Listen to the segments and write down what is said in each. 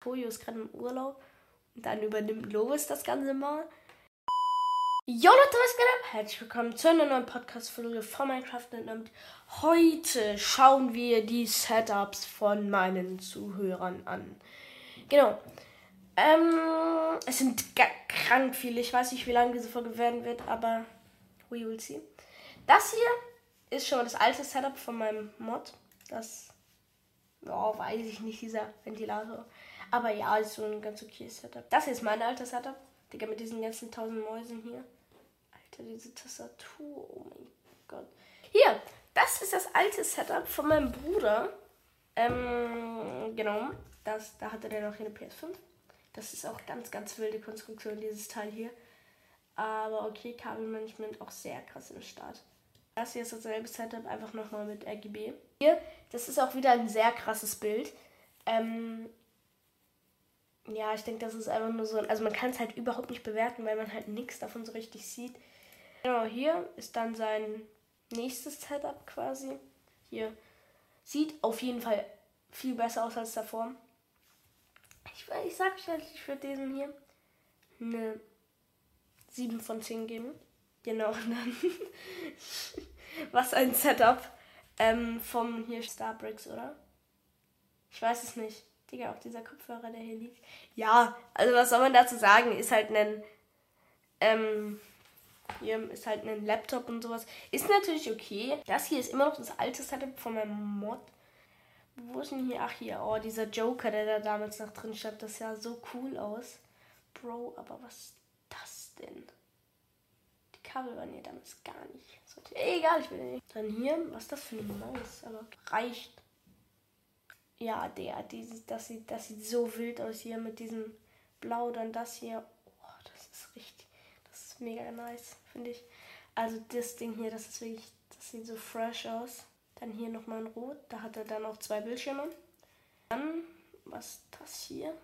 Tojo ist gerade im Urlaub. Und dann übernimmt Lovis das Ganze mal. Jo Leute, was geht ab? Herzlich willkommen zu einer neuen Podcast-Folge von Minecraft. Und heute schauen wir die Setups von meinen Zuhörern an. Genau. Ähm, es sind krank viele. Ich weiß nicht, wie lange diese Folge werden wird, aber we will see. Das hier ist schon mal das alte Setup von meinem Mod. Das, ja, weiß ich nicht, dieser Ventilator. Aber ja, ist so ein ganz okayes Setup. Das hier ist mein altes Setup. Digga, mit diesen ganzen tausend Mäusen hier. Alter, diese Tastatur. Oh mein Gott. Hier, das ist das alte Setup von meinem Bruder. Ähm, genau. Das, da hatte der noch hier eine PS5. Das ist auch ganz, ganz wilde Konstruktion, dieses Teil hier. Aber okay, Kabelmanagement auch sehr krass im Start. Das hier ist dasselbe Setup, einfach nochmal mit RGB. Hier, das ist auch wieder ein sehr krasses Bild. Ähm, ja, ich denke, das ist einfach nur so. Also man kann es halt überhaupt nicht bewerten, weil man halt nichts davon so richtig sieht. Genau, hier ist dann sein nächstes Setup quasi. Hier sieht auf jeden Fall viel besser aus als davor. Ich, ich sag euch, ich würde diesem hier eine 7 von 10 geben. Genau, dann. Was ein Setup ähm, vom hier Starbricks, oder? Ich weiß es nicht. Digga, auch dieser Kopfhörer, der hier liegt. Ja, also was soll man dazu sagen? Ist halt ein. Ähm, hier ist halt ein Laptop und sowas. Ist natürlich okay. Das hier ist immer noch das alte Setup von meinem Mod. Wo ist denn hier? Ach, hier. Oh, dieser Joker, der da damals noch drin stand. Das sah so cool aus. Bro, aber was ist das denn? Die Kabel waren hier damals gar nicht. Egal, ich will nicht. Dann hier, was ist das für ein Maus? Aber reicht. Ja, der, die, das, sieht, das sieht so wild aus hier mit diesem Blau, dann das hier. Oh, das ist richtig, das ist mega nice, finde ich. Also das Ding hier, das ist wirklich, das sieht so fresh aus. Dann hier nochmal in Rot, da hat er dann auch zwei Bildschirme. Dann, was ist das hier?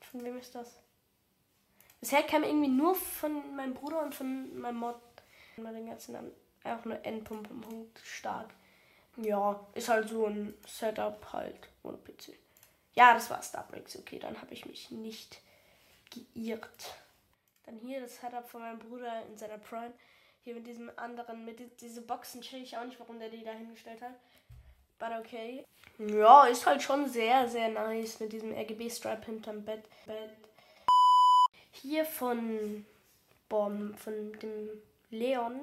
Von wem ist das? Bisher kam irgendwie nur von meinem Bruder und von meinem Mod. Mal den ganzen Namen. Auch nur N. stark. Ja, ist halt so ein Setup halt ohne PC. Ja, das war Starbricks. Okay, dann habe ich mich nicht geirrt. Dann hier das Setup von meinem Bruder in seiner Prime. Hier mit diesem anderen, mit die, diese Boxen chill ich auch nicht, warum der die da hingestellt hat. But okay. Ja, ist halt schon sehr, sehr nice mit diesem RGB-Stripe hinterm Bett. Bett. Hier von, Bom, von dem Leon.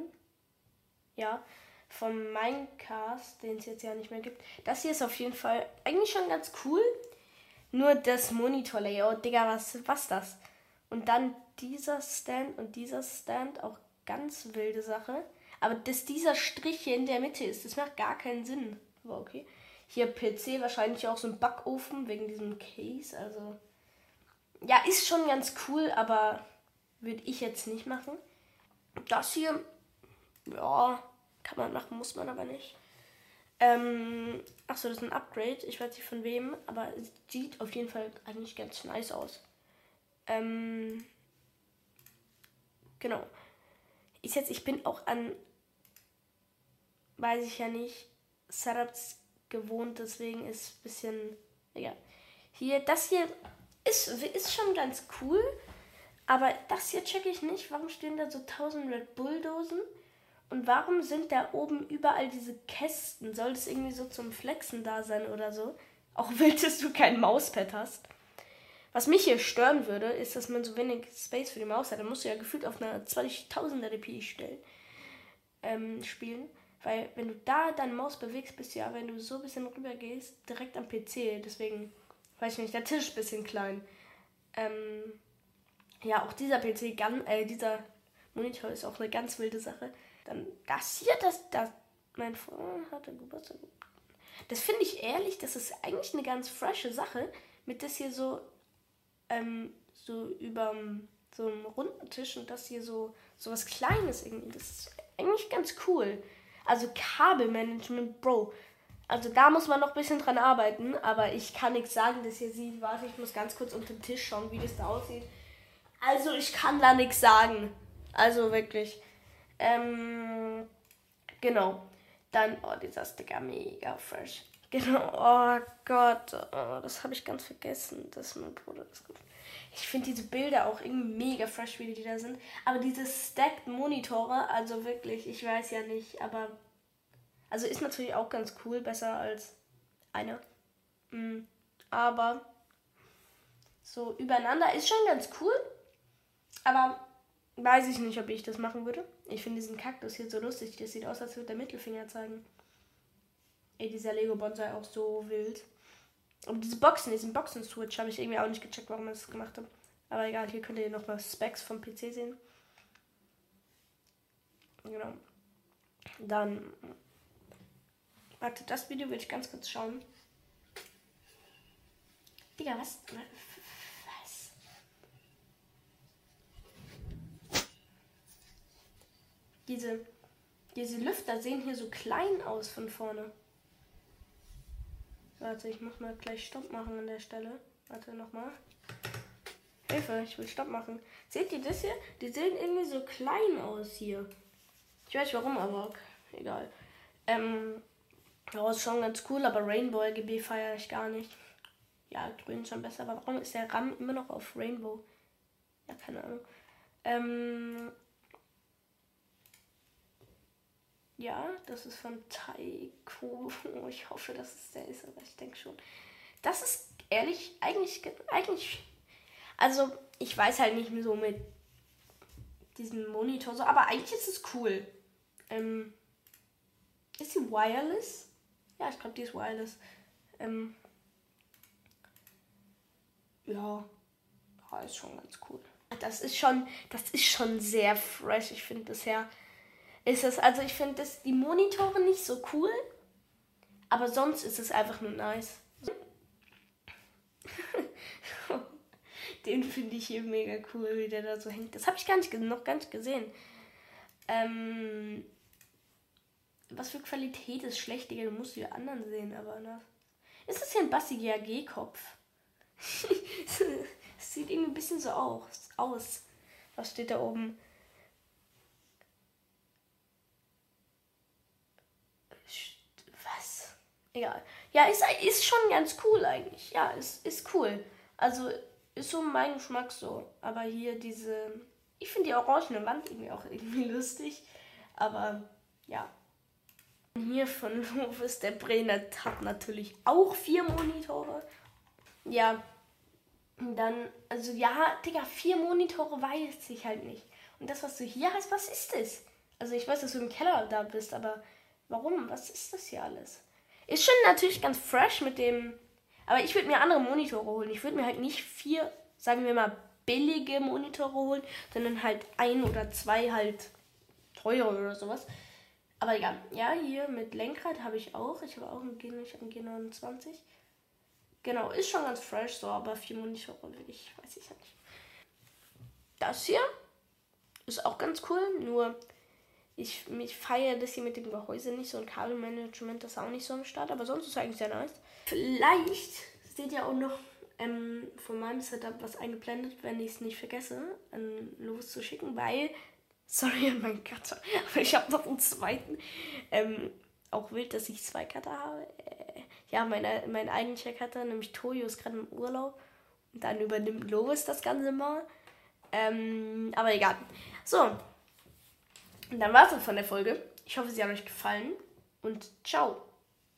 Ja, vom Minecast, den es jetzt ja nicht mehr gibt. Das hier ist auf jeden Fall eigentlich schon ganz cool. Nur das Monitor-Layout, Digga, was, was das? Und dann dieser Stand und dieser Stand, auch ganz wilde Sache. Aber dass dieser Strich hier in der Mitte ist, das macht gar keinen Sinn. Aber okay. Hier PC, wahrscheinlich auch so ein Backofen wegen diesem Case. Also, ja, ist schon ganz cool, aber würde ich jetzt nicht machen. Das hier, ja, kann man machen, muss man aber nicht. Ähm, achso, das ist ein Upgrade. Ich weiß nicht von wem, aber sieht auf jeden Fall eigentlich ganz nice aus. Ähm, genau. Ist jetzt, ich bin auch an, weiß ich ja nicht, Setups gewohnt, deswegen ist ein bisschen, ja. Hier, das hier ist, ist schon ganz cool, aber das hier checke ich nicht. Warum stehen da so 1000 Red Bull-Dosen? Und warum sind da oben überall diese Kästen? Soll das irgendwie so zum Flexen da sein oder so? Auch willst du kein Mauspad hast. Was mich hier stören würde, ist, dass man so wenig Space für die Maus hat. Dann musst du ja gefühlt auf einer 20.000er DPI stellen, ähm, spielen. Weil wenn du da deine Maus bewegst, bist du ja, wenn du so ein bisschen rüber gehst, direkt am PC. Deswegen, weiß ich nicht, der Tisch ist ein bisschen klein. Ähm, ja, auch dieser PC, äh, dieser Monitor ist auch eine ganz wilde Sache. Dann das hier, das, das, mein Freund hatte Geburtstag. Das finde ich ehrlich, das ist eigentlich eine ganz frische Sache, mit das hier so, ähm, so über so einem runden Tisch und das hier so, so was Kleines irgendwie. Das ist eigentlich ganz cool. Also Kabelmanagement, Bro. Also da muss man noch ein bisschen dran arbeiten, aber ich kann nichts sagen, dass ihr sieht. Warte, ich muss ganz kurz unter den Tisch schauen, wie das da aussieht. Also ich kann da nichts sagen. Also wirklich. Ähm, genau. Dann, oh, dieser Sticker mega fresh. Genau, oh Gott, oh, das habe ich ganz vergessen, dass mein Bruder das gemacht Ich finde diese Bilder auch irgendwie mega fresh, wie die da sind. Aber diese stacked Monitore, also wirklich, ich weiß ja nicht, aber. Also ist natürlich auch ganz cool, besser als eine. Mhm. Aber so übereinander ist schon ganz cool. Aber weiß ich nicht, ob ich das machen würde. Ich finde diesen Kaktus hier so lustig. Das sieht aus, als würde der Mittelfinger zeigen. Ey, dieser Lego Bonsai auch so wild. Und diese Boxen, diesen Boxen-Switch habe ich irgendwie auch nicht gecheckt, warum er das gemacht hat. Aber egal, hier könnt ihr nochmal Specs vom PC sehen. Genau. Dann. Warte, das Video will ich ganz kurz schauen. Digga? Was? Diese, diese Lüfter sehen hier so klein aus von vorne. Warte, ich muss mal gleich Stopp machen an der Stelle. Warte, nochmal. Hilfe, ich will Stopp machen. Seht ihr das hier? Die sehen irgendwie so klein aus hier. Ich weiß warum, aber egal. Ähm, ja, ist schon ganz cool, aber Rainbow RGB feiere ich gar nicht. Ja, grün schon besser, aber warum ist der RAM immer noch auf Rainbow? Ja, keine Ahnung. Ähm, Ja, das ist von Taiko. Ich hoffe, dass es der ist, aber ich denke schon. Das ist ehrlich, eigentlich, eigentlich. Also, ich weiß halt nicht mehr so mit diesem Monitor so, aber eigentlich ist es cool. Ähm, ist sie wireless? Ja, ich glaube, die ist wireless. Ähm, ja, ja, ist schon ganz cool. Das ist schon, das ist schon sehr fresh. Ich finde bisher ist es, also ich finde die Monitore nicht so cool, aber sonst ist es einfach nur nice. Den finde ich hier mega cool, wie der da so hängt. Das habe ich gar nicht, noch gar nicht gesehen. Ähm, was für Qualität ist schlecht, Digga? Du musst die anderen sehen, aber ne? Ist das hier ein Bassi GAG-Kopf? sieht irgendwie ein bisschen so aus. Was steht da oben? Egal. Ja, ist, ist schon ganz cool eigentlich. Ja, ist, ist cool. Also ist so mein Geschmack so. Aber hier diese. Ich finde die orangene Wand irgendwie auch irgendwie lustig. Aber ja. Hier von Lovis, der Brenner hat natürlich auch vier Monitore. Ja. Dann, also ja, Digga, vier Monitore weiß ich halt nicht. Und das, was du hier hast, was ist das? Also ich weiß, dass du im Keller da bist, aber warum? Was ist das hier alles? Ist schon natürlich ganz fresh mit dem. Aber ich würde mir andere Monitore holen. Ich würde mir halt nicht vier, sagen wir mal, billige Monitore holen, sondern halt ein oder zwei halt teure oder sowas. Aber egal. Ja, hier mit Lenkrad habe ich auch. Ich habe auch einen, G, ich einen G29. Genau, ist schon ganz fresh so, aber vier Monitore ich weiß ich ja nicht. Das hier ist auch ganz cool, nur ich, ich feiere das hier mit dem Gehäuse nicht so ein Kabelmanagement, ist auch nicht so am Start, aber sonst ist es eigentlich sehr nice. Vielleicht seht ihr auch noch ähm, von meinem Setup was eingeblendet, wenn ich es nicht vergesse, an Los zu schicken, weil, sorry an meinen Cutter, aber ich habe noch einen zweiten. Ähm, auch wild, dass ich zwei Cutter habe. Äh, ja, meine, mein eigentlicher Cutter, nämlich Toyo, ist gerade im Urlaub. Und dann übernimmt Lovis das Ganze mal. Ähm, aber egal. So, und dann war es von der Folge. Ich hoffe, sie hat euch gefallen und ciao.